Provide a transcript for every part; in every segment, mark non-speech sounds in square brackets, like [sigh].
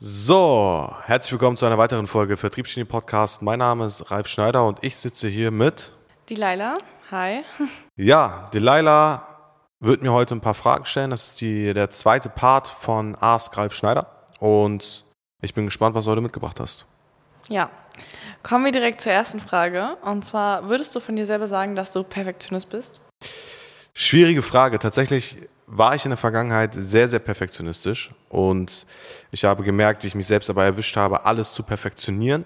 So, herzlich willkommen zu einer weiteren Folge Vertriebsgenie Podcast. Mein Name ist Ralf Schneider und ich sitze hier mit Die Laila. Hi. Ja, Delilah wird mir heute ein paar Fragen stellen. Das ist die, der zweite Part von Ask Ralf Schneider und ich bin gespannt, was du heute mitgebracht hast. Ja. Kommen wir direkt zur ersten Frage. Und zwar, würdest du von dir selber sagen, dass du Perfektionist bist? Schwierige Frage. Tatsächlich war ich in der Vergangenheit sehr, sehr perfektionistisch und ich habe gemerkt, wie ich mich selbst dabei erwischt habe, alles zu perfektionieren,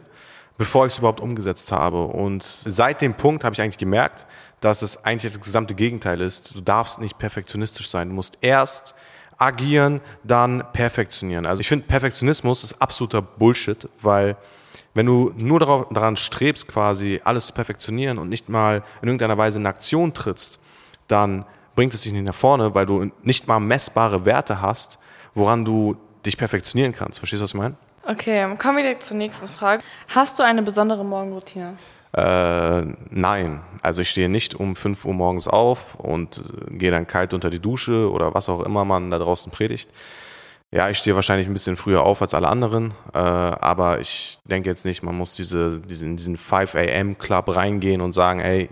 bevor ich es überhaupt umgesetzt habe. Und seit dem Punkt habe ich eigentlich gemerkt, dass es eigentlich das gesamte Gegenteil ist. Du darfst nicht perfektionistisch sein. Du musst erst agieren, dann perfektionieren. Also ich finde, Perfektionismus ist absoluter Bullshit, weil wenn du nur daran strebst, quasi alles zu perfektionieren und nicht mal in irgendeiner Weise in Aktion trittst, dann bringt es dich nicht nach vorne, weil du nicht mal messbare Werte hast, woran du dich perfektionieren kannst. Verstehst du, was ich meine? Okay, kommen wir direkt zur nächsten Frage. Hast du eine besondere Morgenroutine? Äh, nein. Also ich stehe nicht um 5 Uhr morgens auf und äh, gehe dann kalt unter die Dusche oder was auch immer man da draußen predigt. Ja, ich stehe wahrscheinlich ein bisschen früher auf als alle anderen, äh, aber ich denke jetzt nicht, man muss diese, diesen, diesen 5 a.m. Club reingehen und sagen, ey,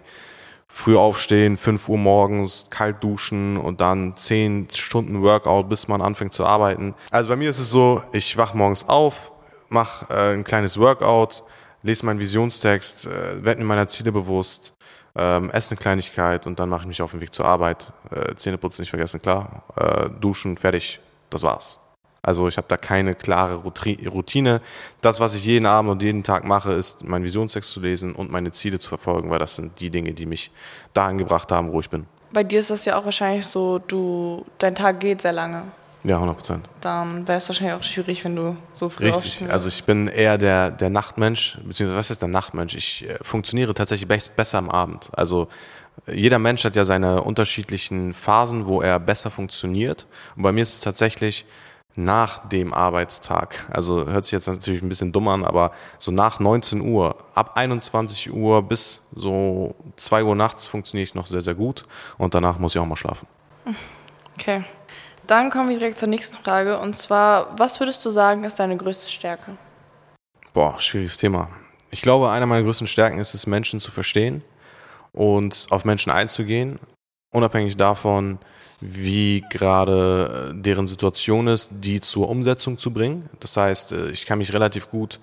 früh aufstehen, 5 Uhr morgens, kalt duschen und dann 10 Stunden Workout, bis man anfängt zu arbeiten. Also bei mir ist es so, ich wach morgens auf, mache äh, ein kleines Workout, lese meinen Visionstext, äh, werde mir meiner Ziele bewusst, ähm, esse eine Kleinigkeit und dann mache ich mich auf den Weg zur Arbeit. Äh, Zähneputzen nicht vergessen, klar. Äh, duschen, fertig, das war's. Also ich habe da keine klare Routine. Das, was ich jeden Abend und jeden Tag mache, ist meinen Visionstext zu lesen und meine Ziele zu verfolgen, weil das sind die Dinge, die mich dahin gebracht haben, wo ich bin. Bei dir ist das ja auch wahrscheinlich so, du, dein Tag geht sehr lange. Ja, 100 Prozent. Dann wäre es wahrscheinlich auch schwierig, wenn du so früh Richtig, also ich bin eher der, der Nachtmensch, beziehungsweise was ist der Nachtmensch? Ich äh, funktioniere tatsächlich besser am Abend. Also jeder Mensch hat ja seine unterschiedlichen Phasen, wo er besser funktioniert. Und bei mir ist es tatsächlich nach dem Arbeitstag. Also hört sich jetzt natürlich ein bisschen dumm an, aber so nach 19 Uhr, ab 21 Uhr bis so 2 Uhr nachts funktioniere ich noch sehr, sehr gut. Und danach muss ich auch mal schlafen. Okay. Dann kommen wir direkt zur nächsten Frage. Und zwar, was würdest du sagen, ist deine größte Stärke? Boah, schwieriges Thema. Ich glaube, eine meiner größten Stärken ist es, Menschen zu verstehen und auf Menschen einzugehen, unabhängig davon, wie gerade äh, deren Situation ist, die zur Umsetzung zu bringen. Das heißt, äh, ich kann mich relativ gut,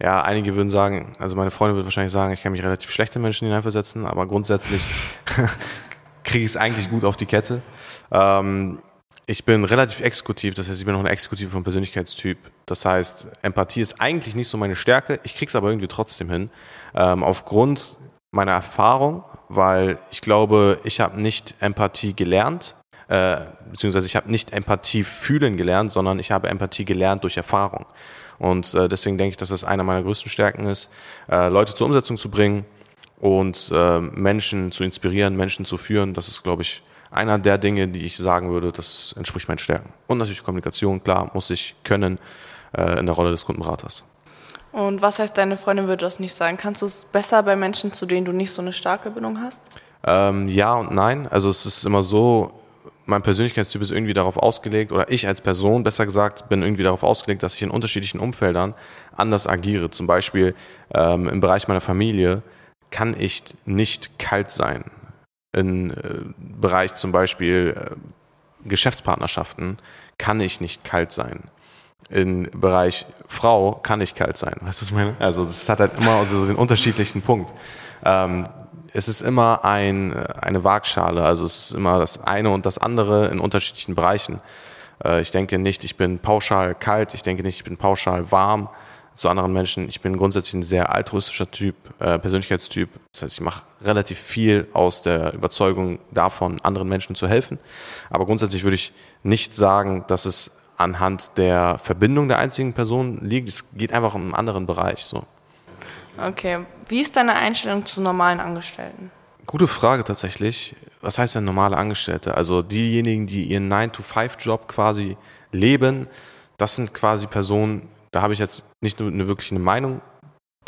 ja, einige würden sagen, also meine Freundin würde wahrscheinlich sagen, ich kann mich relativ schlecht in Menschen hineinversetzen, aber grundsätzlich [laughs] kriege ich es eigentlich gut auf die Kette. Ähm, ich bin relativ exekutiv, das heißt, ich bin auch ein Exekutiv vom Persönlichkeitstyp. Das heißt, Empathie ist eigentlich nicht so meine Stärke, ich krieg's aber irgendwie trotzdem hin. Ähm, aufgrund meiner Erfahrung, weil ich glaube, ich habe nicht Empathie gelernt, äh, beziehungsweise ich habe nicht Empathie fühlen gelernt, sondern ich habe Empathie gelernt durch Erfahrung. Und äh, deswegen denke ich, dass das einer meiner größten Stärken ist, äh, Leute zur Umsetzung zu bringen und äh, Menschen zu inspirieren, Menschen zu führen. Das ist, glaube ich, einer der Dinge, die ich sagen würde, das entspricht meinen Stärken. Und natürlich Kommunikation, klar, muss ich können äh, in der Rolle des Kundenberaters. Und was heißt, deine Freundin würde das nicht sagen? Kannst du es besser bei Menschen, zu denen du nicht so eine starke Bindung hast? Ähm, ja und nein. Also es ist immer so, mein Persönlichkeitstyp ist irgendwie darauf ausgelegt, oder ich als Person, besser gesagt, bin irgendwie darauf ausgelegt, dass ich in unterschiedlichen Umfeldern anders agiere. Zum Beispiel ähm, im Bereich meiner Familie kann ich nicht kalt sein im äh, Bereich zum Beispiel äh, Geschäftspartnerschaften kann ich nicht kalt sein. Im Bereich Frau kann ich kalt sein. Weißt du, was ich meine? Also das hat halt immer so den unterschiedlichen Punkt. Ähm, es ist immer ein, äh, eine Waagschale, also es ist immer das eine und das andere in unterschiedlichen Bereichen. Äh, ich denke nicht, ich bin pauschal kalt, ich denke nicht, ich bin pauschal warm zu anderen Menschen. Ich bin grundsätzlich ein sehr altruistischer Typ, äh, Persönlichkeitstyp. Das heißt, ich mache relativ viel aus der Überzeugung davon, anderen Menschen zu helfen. Aber grundsätzlich würde ich nicht sagen, dass es anhand der Verbindung der einzigen Person liegt. Es geht einfach um einen anderen Bereich. So. Okay. Wie ist deine Einstellung zu normalen Angestellten? Gute Frage tatsächlich. Was heißt denn normale Angestellte? Also diejenigen, die ihren 9-to-5-Job quasi leben, das sind quasi Personen, da habe ich jetzt nicht nur eine wirklich eine Meinung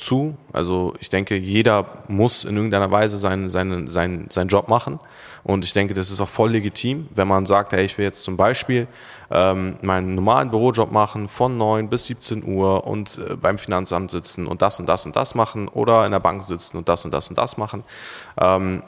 zu. Also ich denke, jeder muss in irgendeiner Weise seinen, seinen, seinen, seinen Job machen. Und ich denke, das ist auch voll legitim, wenn man sagt, hey, ich will jetzt zum Beispiel ähm, meinen normalen Bürojob machen von 9 bis 17 Uhr und äh, beim Finanzamt sitzen und das und das und das machen oder in der Bank sitzen und das und das und das machen. Ähm,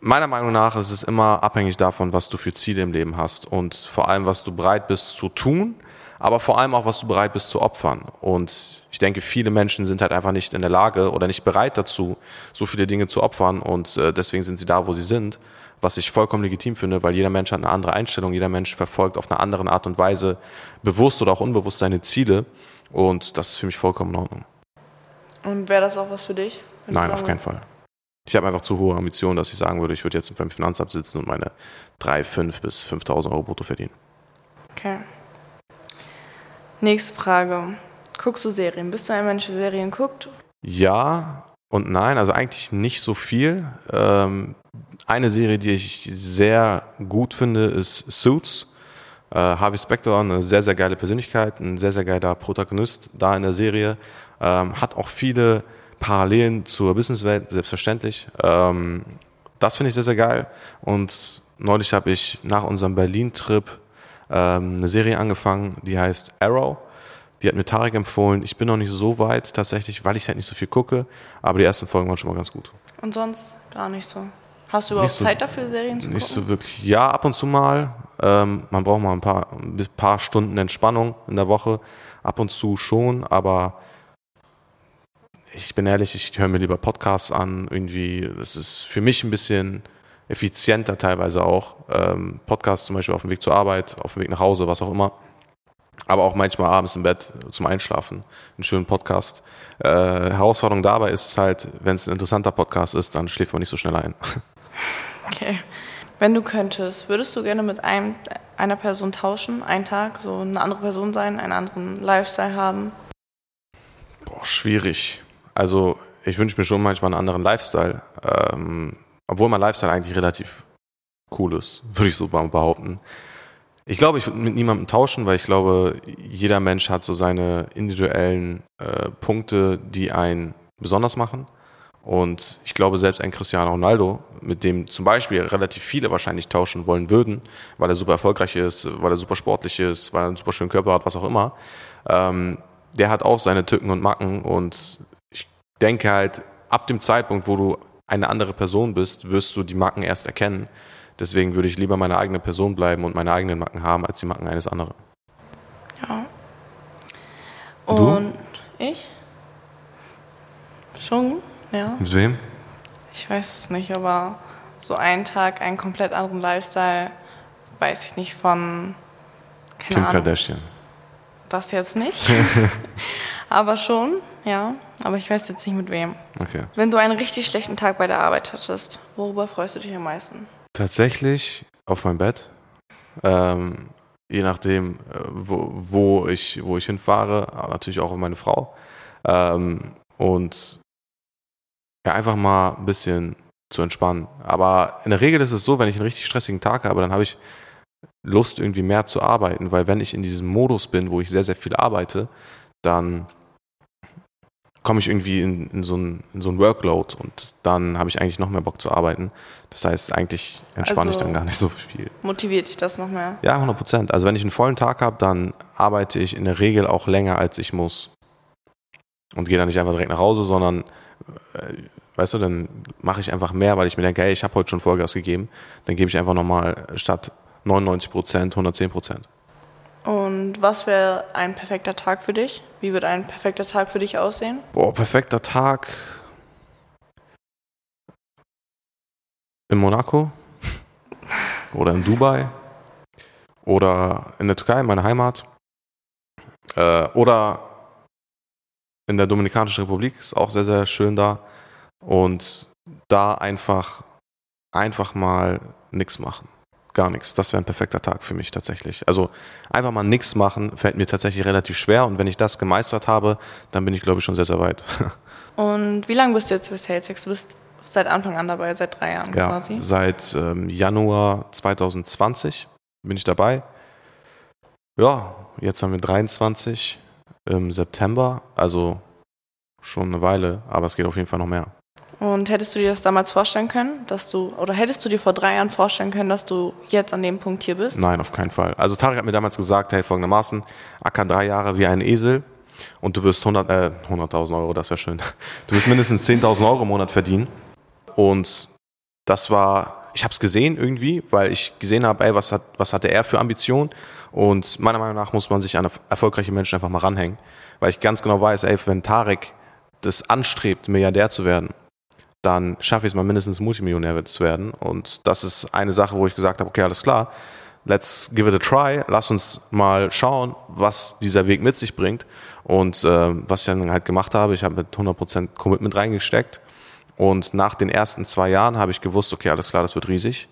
meiner Meinung nach ist es immer abhängig davon, was du für Ziele im Leben hast und vor allem, was du bereit bist zu tun aber vor allem auch, was du bereit bist zu opfern. Und ich denke, viele Menschen sind halt einfach nicht in der Lage oder nicht bereit dazu, so viele Dinge zu opfern und äh, deswegen sind sie da, wo sie sind, was ich vollkommen legitim finde, weil jeder Mensch hat eine andere Einstellung, jeder Mensch verfolgt auf eine andere Art und Weise bewusst oder auch unbewusst seine Ziele und das ist für mich vollkommen in Ordnung. Und wäre das auch was für dich? Nein, auf keinen Fall. Ich habe einfach zu hohe Ambitionen, dass ich sagen würde, ich würde jetzt beim Finanzamt sitzen und meine 3, 5 bis 5.000 Euro brutto verdienen. Okay. Nächste Frage. Guckst du Serien? Bist du ein Mensch, der Serien guckt? Ja und nein, also eigentlich nicht so viel. Ähm, eine Serie, die ich sehr gut finde, ist Suits. Äh, Harvey Specter, eine sehr, sehr geile Persönlichkeit, ein sehr, sehr geiler Protagonist da in der Serie. Ähm, hat auch viele Parallelen zur Businesswelt, selbstverständlich. Ähm, das finde ich sehr, sehr geil. Und neulich habe ich nach unserem Berlin-Trip ähm, eine Serie angefangen, die heißt Arrow. Die hat mir Tarek empfohlen. Ich bin noch nicht so weit tatsächlich, weil ich halt nicht so viel gucke, aber die ersten Folgen waren schon mal ganz gut. Und sonst gar nicht so. Hast du überhaupt so, Zeit dafür, Serien zu gucken? Nicht so wirklich. Ja, ab und zu mal. Ähm, man braucht mal ein paar, ein paar Stunden Entspannung in der Woche. Ab und zu schon, aber ich bin ehrlich, ich höre mir lieber Podcasts an. Irgendwie, das ist für mich ein bisschen effizienter teilweise auch. Ähm, Podcasts zum Beispiel auf dem Weg zur Arbeit, auf dem Weg nach Hause, was auch immer. Aber auch manchmal abends im Bett zum Einschlafen. Einen schönen Podcast. Äh, Herausforderung dabei ist es halt, wenn es ein interessanter Podcast ist, dann schläft man nicht so schnell ein. [laughs] Okay. Wenn du könntest, würdest du gerne mit einem, einer Person tauschen, einen Tag, so eine andere Person sein, einen anderen Lifestyle haben? Boah, schwierig. Also ich wünsche mir schon manchmal einen anderen Lifestyle. Ähm, obwohl mein Lifestyle eigentlich relativ cool ist, würde ich so behaupten. Ich glaube, ich würde mit niemandem tauschen, weil ich glaube, jeder Mensch hat so seine individuellen äh, Punkte, die einen besonders machen. Und ich glaube, selbst ein Cristiano Ronaldo, mit dem zum Beispiel relativ viele wahrscheinlich tauschen wollen würden, weil er super erfolgreich ist, weil er super sportlich ist, weil er einen super schönen Körper hat, was auch immer, ähm, der hat auch seine Tücken und Macken. Und ich denke halt, ab dem Zeitpunkt, wo du eine andere Person bist, wirst du die Macken erst erkennen. Deswegen würde ich lieber meine eigene Person bleiben und meine eigenen Macken haben, als die Macken eines anderen. Ja. Und du? ich? Schon, ja. Mit wem? Ich weiß es nicht, aber so einen Tag, einen komplett anderen Lifestyle, weiß ich nicht, von keine Kim Ahnung. Kardashian. Das jetzt nicht. [laughs] aber schon, ja. Aber ich weiß jetzt nicht mit wem. Okay. Wenn du einen richtig schlechten Tag bei der Arbeit hattest, worüber freust du dich am meisten? Tatsächlich auf mein Bett. Ähm, je nachdem, äh, wo, wo, ich, wo ich hinfahre, natürlich auch auf meine Frau. Ähm, und ja, einfach mal ein bisschen zu entspannen. Aber in der Regel ist es so, wenn ich einen richtig stressigen Tag habe, dann habe ich Lust, irgendwie mehr zu arbeiten, weil wenn ich in diesem Modus bin, wo ich sehr, sehr viel arbeite, dann komme ich irgendwie in, in, so ein, in so ein Workload und dann habe ich eigentlich noch mehr Bock zu arbeiten. Das heißt, eigentlich entspanne also ich dann gar nicht so viel. Motiviert dich das noch mehr? Ja, 100 Prozent. Also wenn ich einen vollen Tag habe, dann arbeite ich in der Regel auch länger, als ich muss. Und gehe dann nicht einfach direkt nach Hause, sondern, äh, weißt du, dann mache ich einfach mehr, weil ich mir denke, hey, ich habe heute schon Vollgas gegeben. Dann gebe ich einfach nochmal statt 99 Prozent 110 Prozent. Und was wäre ein perfekter Tag für dich? Wie wird ein perfekter Tag für dich aussehen? Boah, perfekter Tag. In Monaco [laughs] oder in Dubai oder in der Türkei, meine Heimat. Äh, oder in der Dominikanischen Republik, ist auch sehr, sehr schön da. Und da einfach, einfach mal nichts machen gar nichts. Das wäre ein perfekter Tag für mich tatsächlich. Also einfach mal nichts machen fällt mir tatsächlich relativ schwer und wenn ich das gemeistert habe, dann bin ich glaube ich schon sehr, sehr weit. [laughs] Und wie lange bist du jetzt bei SalesX? Du bist seit Anfang an dabei, seit drei Jahren ja, quasi? Seit ähm, Januar 2020 bin ich dabei. Ja, jetzt haben wir 23 im September, also schon eine Weile, aber es geht auf jeden Fall noch mehr. Und hättest du dir das damals vorstellen können, dass du, oder hättest du dir vor drei Jahren vorstellen können, dass du jetzt an dem Punkt hier bist? Nein, auf keinen Fall. Also Tarek hat mir damals gesagt, hey, folgendermaßen, acker drei Jahre wie ein Esel und du wirst 100, äh, 100.000 Euro, das wäre schön. [laughs] Du wirst mindestens 10.000 Euro im Monat verdienen. Und das war, ich habe es gesehen irgendwie, weil ich gesehen habe, ey, was, hat, was hatte er für Ambitionen? Und meiner Meinung nach muss man sich an erfolgreiche Menschen einfach mal ranhängen, weil ich ganz genau weiß, ey, wenn Tarek das anstrebt, Milliardär zu werden, dann schaffe ich es mal mindestens Multimillionär zu werden. Und das ist eine Sache, wo ich gesagt habe, okay, alles klar, let's give it a try, lass uns mal schauen, was dieser Weg mit sich bringt. Und äh, was ich dann halt gemacht habe, ich habe mit 100% Commitment reingesteckt. Und nach den ersten zwei Jahren habe ich gewusst, okay, alles klar, das wird riesig.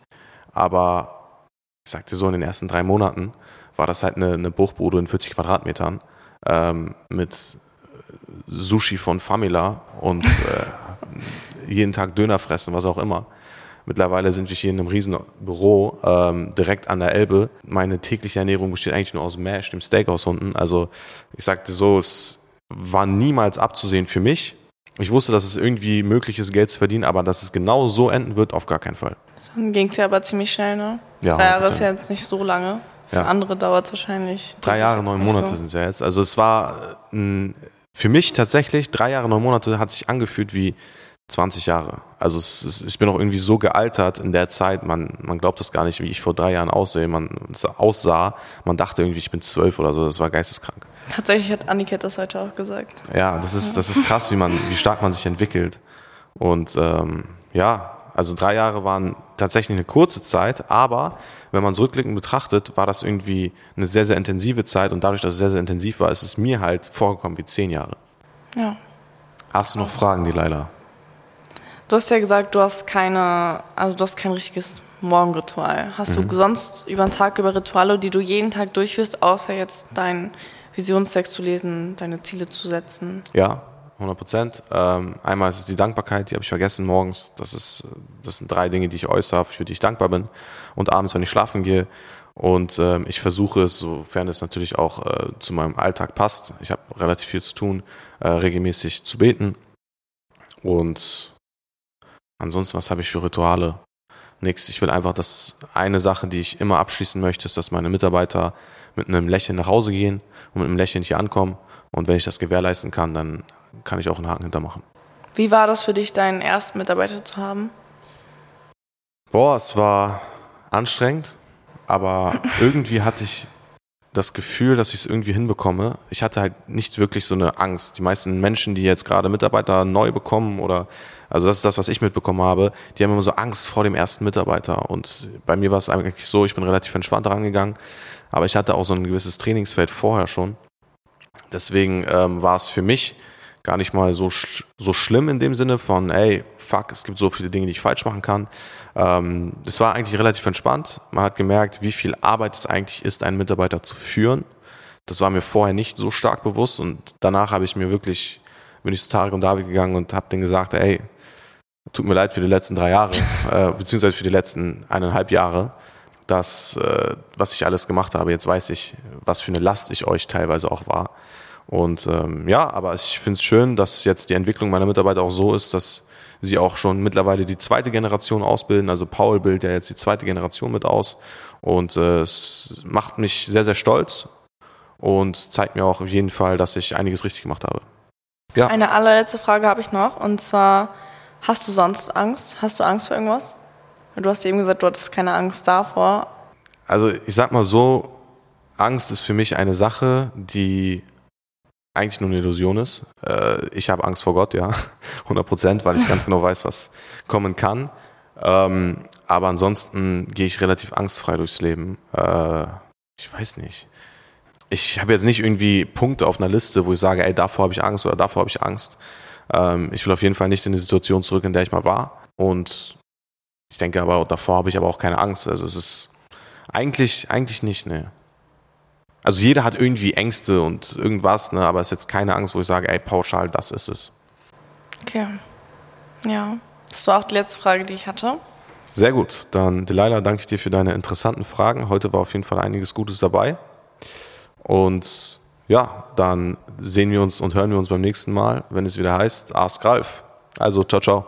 Aber ich sagte so, in den ersten drei Monaten war das halt eine, eine Bruchbude in 40 Quadratmetern ähm, mit Sushi von Famila und äh, [laughs] jeden Tag Döner fressen, was auch immer. Mittlerweile sind wir hier in einem riesen Büro ähm, direkt an der Elbe. Meine tägliche Ernährung besteht eigentlich nur aus Mash, dem Steakhouse unten. Also ich sagte so, es war niemals abzusehen für mich. Ich wusste, dass es irgendwie möglich ist, Geld zu verdienen, aber dass es genau so enden wird, auf gar keinen Fall. Dann ging es ja aber ziemlich schnell, ne? Ja, Drei Jahre ist ja jetzt nicht so lange. Für Ja. andere dauert es wahrscheinlich. Drei Jahre, neun Monate so. sind es ja jetzt. Also es war äh, ein, für mich tatsächlich, drei Jahre, neun Monate hat sich angefühlt wie 20 Jahre. Also es, es, ich bin auch irgendwie so gealtert in der Zeit, man, man glaubt das gar nicht, wie ich vor drei Jahren aussehe, man aussah. Man dachte irgendwie, ich bin zwölf oder so, das war geisteskrank. Tatsächlich hat Anniket das heute auch gesagt. Ja, das ist, das ist krass, wie man, wie stark man sich entwickelt. Und ähm, ja, also drei Jahre waren tatsächlich eine kurze Zeit, aber wenn man es rückblickend betrachtet, war das irgendwie eine sehr, sehr intensive Zeit und dadurch, dass es sehr, sehr intensiv war, ist es mir halt vorgekommen wie zehn Jahre. Ja. Hast du noch Fragen, die Leila? Du hast ja gesagt, du hast keine, also du hast kein richtiges Morgenritual. Hast Mhm. du sonst über den Tag über Rituale, die du jeden Tag durchführst, außer jetzt deinen Visionstext zu lesen, deine Ziele zu setzen? Ja, 100 Prozent. Ähm, einmal ist es die Dankbarkeit, die habe ich vergessen morgens. Das, ist, das sind drei Dinge, die ich äußere, für die ich dankbar bin. Und abends, wenn ich schlafen gehe. Und ähm, ich versuche es, sofern es natürlich auch äh, zu meinem Alltag passt, ich habe relativ viel zu tun, äh, regelmäßig zu beten. Und ansonsten, was habe ich für Rituale? Nix. Ich will einfach, dass eine Sache, die ich immer abschließen möchte, ist, dass meine Mitarbeiter mit einem Lächeln nach Hause gehen und mit einem Lächeln hier ankommen. Und wenn ich das gewährleisten kann, dann kann ich auch einen Haken hintermachen. Wie war das für dich, deinen ersten Mitarbeiter zu haben? Boah, es war anstrengend, aber [laughs] irgendwie hatte ich das Gefühl, dass ich es irgendwie hinbekomme. Ich hatte halt nicht wirklich so eine Angst. Die meisten Menschen, die jetzt gerade Mitarbeiter neu bekommen oder, also das ist das, was ich mitbekommen habe, die haben immer so Angst vor dem ersten Mitarbeiter. Und bei mir war es eigentlich so, ich bin relativ entspannt rangegangen, aber ich hatte auch so ein gewisses Trainingsfeld vorher schon. Deswegen ähm, war es für mich gar nicht mal so, sch so schlimm in dem Sinne von, ey, fuck, es gibt so viele Dinge, die ich falsch machen kann. Ähm, es war eigentlich relativ entspannt. Man hat gemerkt, wie viel Arbeit es eigentlich ist, einen Mitarbeiter zu führen. Das war mir vorher nicht so stark bewusst und danach habe ich mir wirklich, bin ich zu Tarek und David gegangen und habe denen gesagt, ey, tut mir leid für die letzten drei Jahre, [laughs] äh, beziehungsweise für die letzten eineinhalb Jahre, das, äh, was ich alles gemacht habe. Jetzt weiß ich, was für eine Last ich euch teilweise auch war. Und ähm, ja, aber ich finde es schön, dass jetzt die Entwicklung meiner Mitarbeiter auch so ist, dass sie auch schon mittlerweile die zweite Generation ausbilden. Also Paul bildet ja jetzt die zweite Generation mit aus. Und äh, es macht mich sehr, sehr stolz und zeigt mir auch auf jeden Fall, dass ich einiges richtig gemacht habe. Ja. Eine allerletzte Frage habe ich noch und zwar, hast du sonst Angst? Hast du Angst vor irgendwas? Du hast eben gesagt, du hattest keine Angst davor. Also ich sag mal so, Angst ist für mich eine Sache, die eigentlich nur eine Illusion ist. Äh, ich habe Angst vor Gott, ja, [laughs] 100 Prozent, weil ich ganz genau weiß, was kommen kann. Ähm, aber ansonsten gehe ich relativ angstfrei durchs Leben. Äh, ich weiß nicht. Ich habe jetzt nicht irgendwie Punkte auf einer Liste, wo ich sage, ey, davor habe ich Angst oder davor habe ich Angst. Ähm, ich will auf jeden Fall nicht in die Situation zurück, in der ich mal war. Und ich denke aber, davor habe ich aber auch keine Angst. Also es ist eigentlich, eigentlich nicht, ne. Also jeder hat irgendwie Ängste und irgendwas, ne, aber es ist jetzt keine Angst, wo ich sage, ey, pauschal, das ist es. Okay. Ja. Das war auch die letzte Frage, die ich hatte. Sehr gut. Dann, Delilah, danke ich dir für deine interessanten Fragen. Heute war auf jeden Fall einiges Gutes dabei. Und ja, dann sehen wir uns und hören wir uns beim nächsten Mal, wenn es wieder heißt Ask Ralf. Also, ciao, ciao.